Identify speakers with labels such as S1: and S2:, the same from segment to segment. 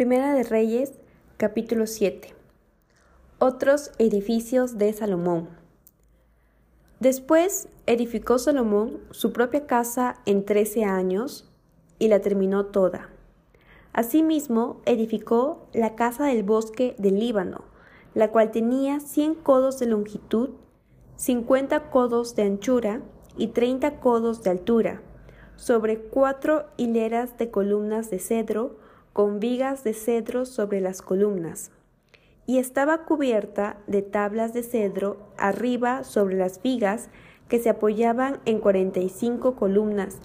S1: Primera de Reyes, capítulo 7. Otros edificios de Salomón. Después edificó Salomón su propia casa en trece años y la terminó toda. Asimismo, edificó la casa del bosque del Líbano, la cual tenía cien codos de longitud, cincuenta codos de anchura y treinta codos de altura, sobre cuatro hileras de columnas de cedro, con vigas de cedro sobre las columnas, y estaba cubierta de tablas de cedro arriba sobre las vigas que se apoyaban en cuarenta y cinco columnas.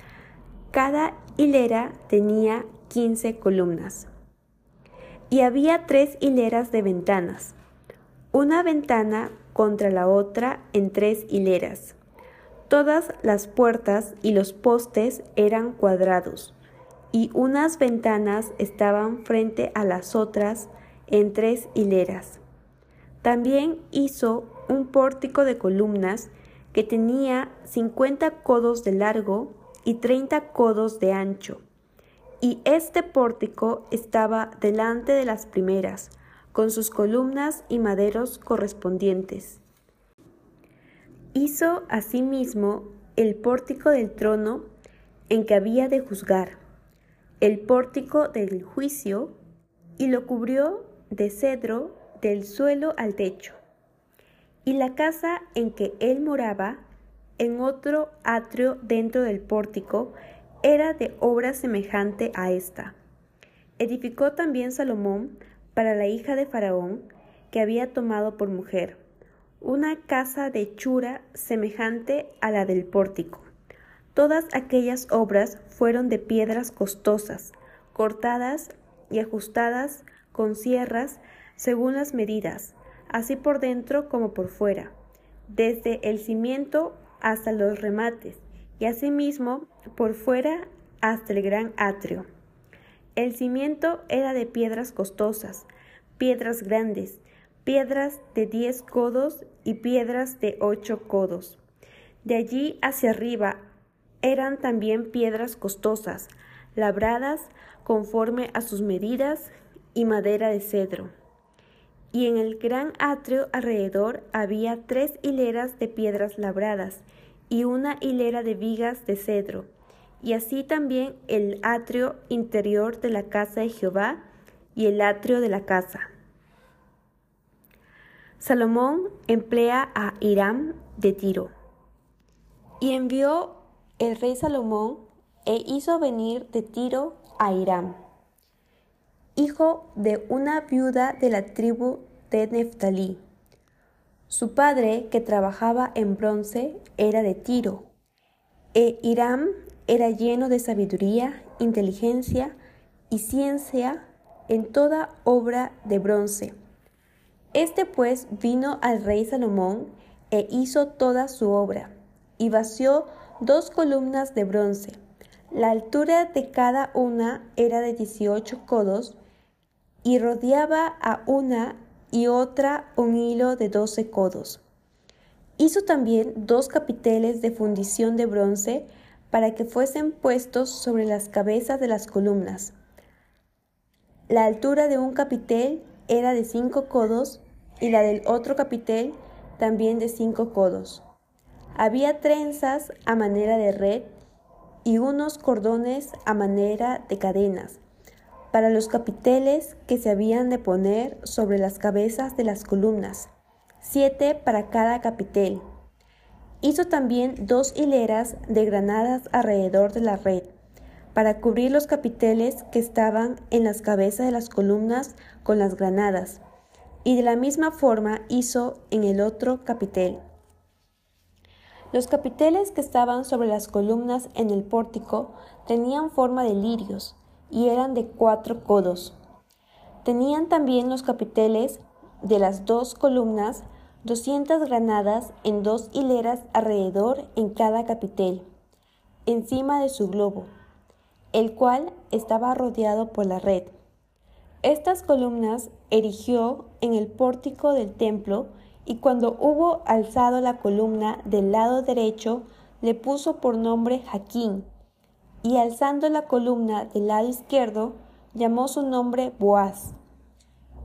S1: Cada hilera tenía quince columnas. Y había tres hileras de ventanas, una ventana contra la otra en tres hileras. Todas las puertas y los postes eran cuadrados y unas ventanas estaban frente a las otras en tres hileras. También hizo un pórtico de columnas que tenía cincuenta codos de largo y treinta codos de ancho. Y este pórtico estaba delante de las primeras, con sus columnas y maderos correspondientes. Hizo asimismo el pórtico del trono en que había de juzgar el pórtico del juicio y lo cubrió de cedro del suelo al techo. Y la casa en que él moraba, en otro atrio dentro del pórtico, era de obra semejante a esta. Edificó también Salomón para la hija de Faraón, que había tomado por mujer, una casa de hechura semejante a la del pórtico Todas aquellas obras fueron de piedras costosas, cortadas y ajustadas con sierras según las medidas, así por dentro como por fuera, desde el cimiento hasta los remates, y asimismo por fuera hasta el gran atrio. El cimiento era de piedras costosas, piedras grandes, piedras de diez codos y piedras de ocho codos. De allí hacia arriba eran también piedras costosas, labradas conforme a sus medidas y madera de cedro. Y en el gran atrio alrededor había tres hileras de piedras labradas y una hilera de vigas de cedro, y así también el atrio interior de la casa de Jehová y el atrio de la casa. Salomón emplea a Hiram de Tiro y envió el rey Salomón e hizo venir de Tiro a Hiram, hijo de una viuda de la tribu de Neftalí. Su padre, que trabajaba en bronce, era de Tiro, e Hiram era lleno de sabiduría, inteligencia y ciencia en toda obra de bronce. Este pues vino al rey Salomón e hizo toda su obra, y vació dos columnas de bronce. La altura de cada una era de 18 codos y rodeaba a una y otra un hilo de 12 codos. Hizo también dos capiteles de fundición de bronce para que fuesen puestos sobre las cabezas de las columnas. La altura de un capitel era de cinco codos y la del otro capitel también de cinco codos. Había trenzas a manera de red y unos cordones a manera de cadenas para los capiteles que se habían de poner sobre las cabezas de las columnas, siete para cada capitel. Hizo también dos hileras de granadas alrededor de la red, para cubrir los capiteles que estaban en las cabezas de las columnas con las granadas, y de la misma forma hizo en el otro capitel. Los capiteles que estaban sobre las columnas en el pórtico tenían forma de lirios y eran de cuatro codos. Tenían también los capiteles de las dos columnas doscientas granadas en dos hileras alrededor en cada capitel, encima de su globo, el cual estaba rodeado por la red. Estas columnas erigió en el pórtico del templo y cuando hubo alzado la columna del lado derecho, le puso por nombre Jaquín, y alzando la columna del lado izquierdo, llamó su nombre Boaz,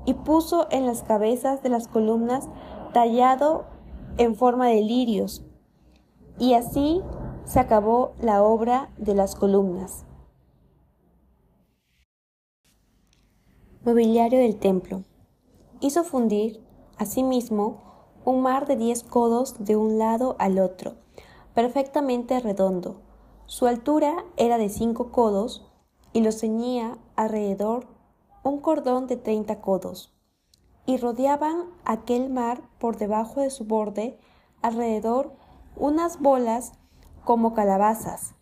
S1: y puso en las cabezas de las columnas tallado en forma de lirios, y así se acabó la obra de las columnas. Mobiliario del templo. Hizo fundir, asimismo, un mar de diez codos de un lado al otro, perfectamente redondo. Su altura era de cinco codos y lo ceñía alrededor un cordón de treinta codos, y rodeaban aquel mar por debajo de su borde alrededor unas bolas como calabazas,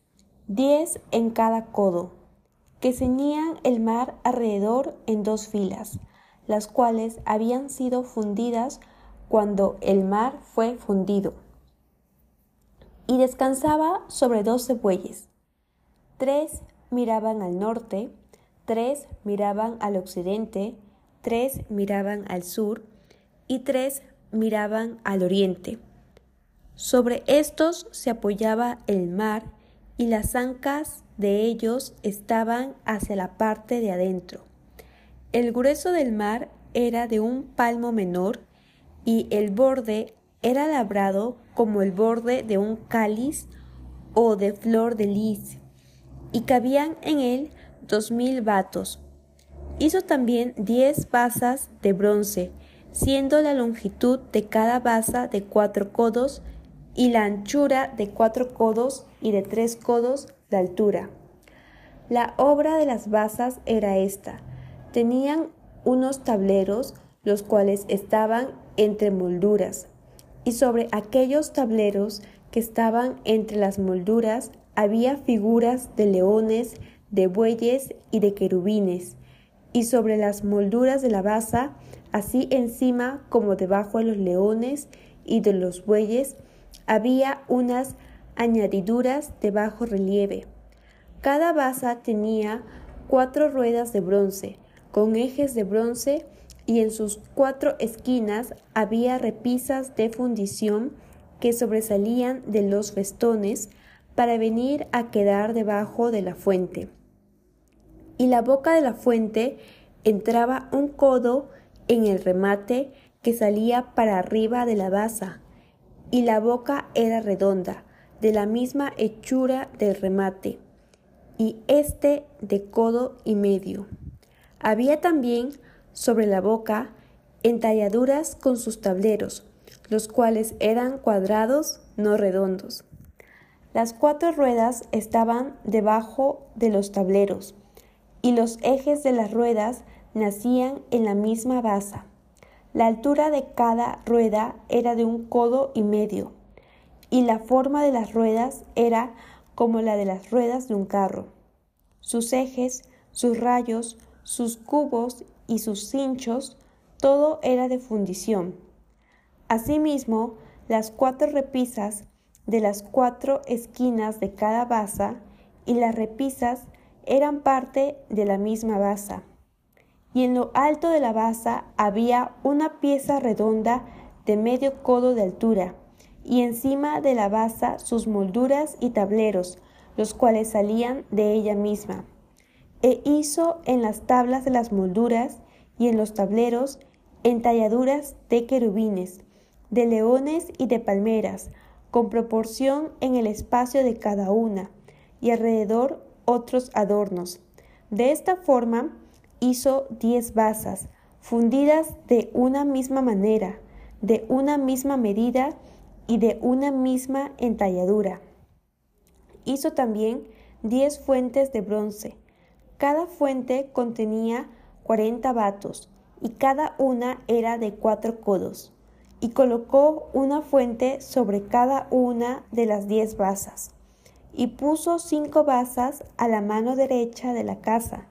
S1: diez en cada codo, que ceñían el mar alrededor en dos filas, las cuales habían sido fundidas cuando el mar fue fundido. Y descansaba sobre doce bueyes. Tres miraban al norte, tres miraban al occidente, tres miraban al sur y tres miraban al oriente. Sobre estos se apoyaba el mar y las ancas de ellos estaban hacia la parte de adentro. El grueso del mar era de un palmo menor y el borde era labrado como el borde de un cáliz o de flor de lis, y cabían en él dos mil vatos. Hizo también diez basas de bronce, siendo la longitud de cada basa de cuatro codos y la anchura de cuatro codos y de tres codos de altura. La obra de las basas era esta. Tenían unos tableros, los cuales estaban entre molduras, y sobre aquellos tableros que estaban entre las molduras había figuras de leones, de bueyes y de querubines, y sobre las molduras de la basa, así encima como debajo de los leones y de los bueyes, había unas añadiduras de bajo relieve. Cada basa tenía cuatro ruedas de bronce, con ejes de bronce y en sus cuatro esquinas había repisas de fundición que sobresalían de los festones para venir a quedar debajo de la fuente. Y la boca de la fuente entraba un codo en el remate que salía para arriba de la basa, y la boca era redonda, de la misma hechura del remate, y este de codo y medio. Había también sobre la boca entalladuras con sus tableros, los cuales eran cuadrados, no redondos. Las cuatro ruedas estaban debajo de los tableros, y los ejes de las ruedas nacían en la misma base. La altura de cada rueda era de un codo y medio, y la forma de las ruedas era como la de las ruedas de un carro. Sus ejes, sus rayos, sus cubos y sus cinchos, todo era de fundición. Asimismo, las cuatro repisas de las cuatro esquinas de cada basa y las repisas eran parte de la misma basa. Y en lo alto de la basa había una pieza redonda de medio codo de altura, y encima de la basa sus molduras y tableros, los cuales salían de ella misma e hizo en las tablas de las molduras y en los tableros entalladuras de querubines, de leones y de palmeras, con proporción en el espacio de cada una, y alrededor otros adornos. De esta forma hizo diez basas, fundidas de una misma manera, de una misma medida y de una misma entalladura. Hizo también diez fuentes de bronce, cada fuente contenía cuarenta batos y cada una era de cuatro codos, y colocó una fuente sobre cada una de las diez basas, y puso cinco basas a la mano derecha de la casa,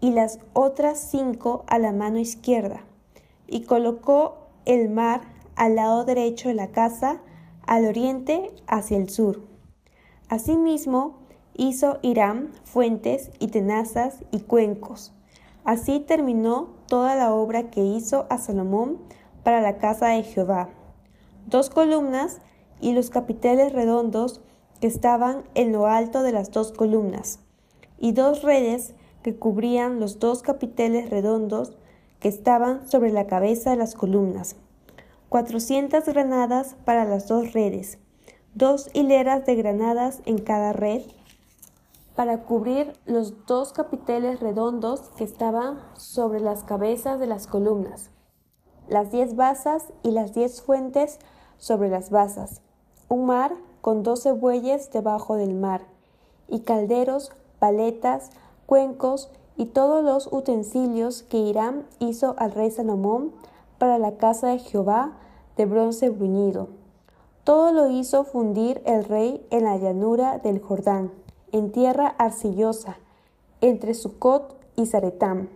S1: y las otras cinco a la mano izquierda, y colocó el mar al lado derecho de la casa, al oriente hacia el sur. Asimismo, Hizo Hiram fuentes y tenazas y cuencos. Así terminó toda la obra que hizo a Salomón para la casa de Jehová. Dos columnas y los capiteles redondos que estaban en lo alto de las dos columnas, y dos redes que cubrían los dos capiteles redondos que estaban sobre la cabeza de las columnas, cuatrocientas granadas para las dos redes, dos hileras de granadas en cada red, para cubrir los dos capiteles redondos que estaban sobre las cabezas de las columnas, las diez basas y las diez fuentes sobre las basas, un mar con doce bueyes debajo del mar, y calderos, paletas, cuencos y todos los utensilios que Irán hizo al rey Salomón para la casa de Jehová de bronce bruñido. Todo lo hizo fundir el rey en la llanura del Jordán en tierra arcillosa, entre Sucot y Zaretán.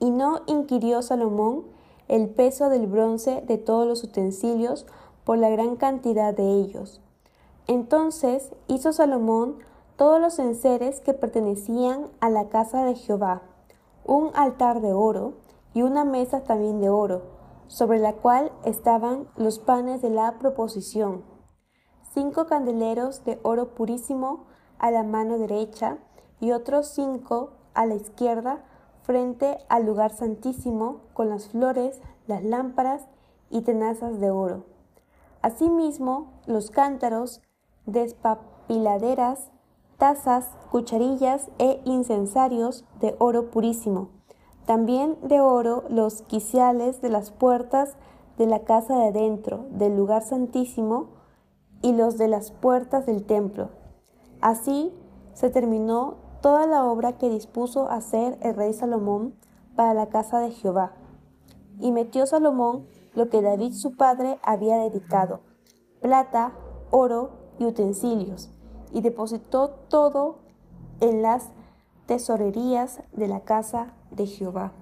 S1: Y no inquirió Salomón el peso del bronce de todos los utensilios por la gran cantidad de ellos. Entonces hizo Salomón todos los enseres que pertenecían a la casa de Jehová, un altar de oro y una mesa también de oro, sobre la cual estaban los panes de la proposición, cinco candeleros de oro purísimo a la mano derecha y otros cinco a la izquierda frente al lugar santísimo con las flores, las lámparas y tenazas de oro. Asimismo, los cántaros, despapiladeras, tazas, cucharillas e incensarios de oro purísimo. También de oro los quiciales de las puertas de la casa de adentro del lugar santísimo y los de las puertas del templo, Así se terminó toda la obra que dispuso hacer el rey Salomón para la casa de Jehová. Y metió Salomón lo que David su padre había dedicado, plata, oro y utensilios, y depositó todo en las tesorerías de la casa de Jehová.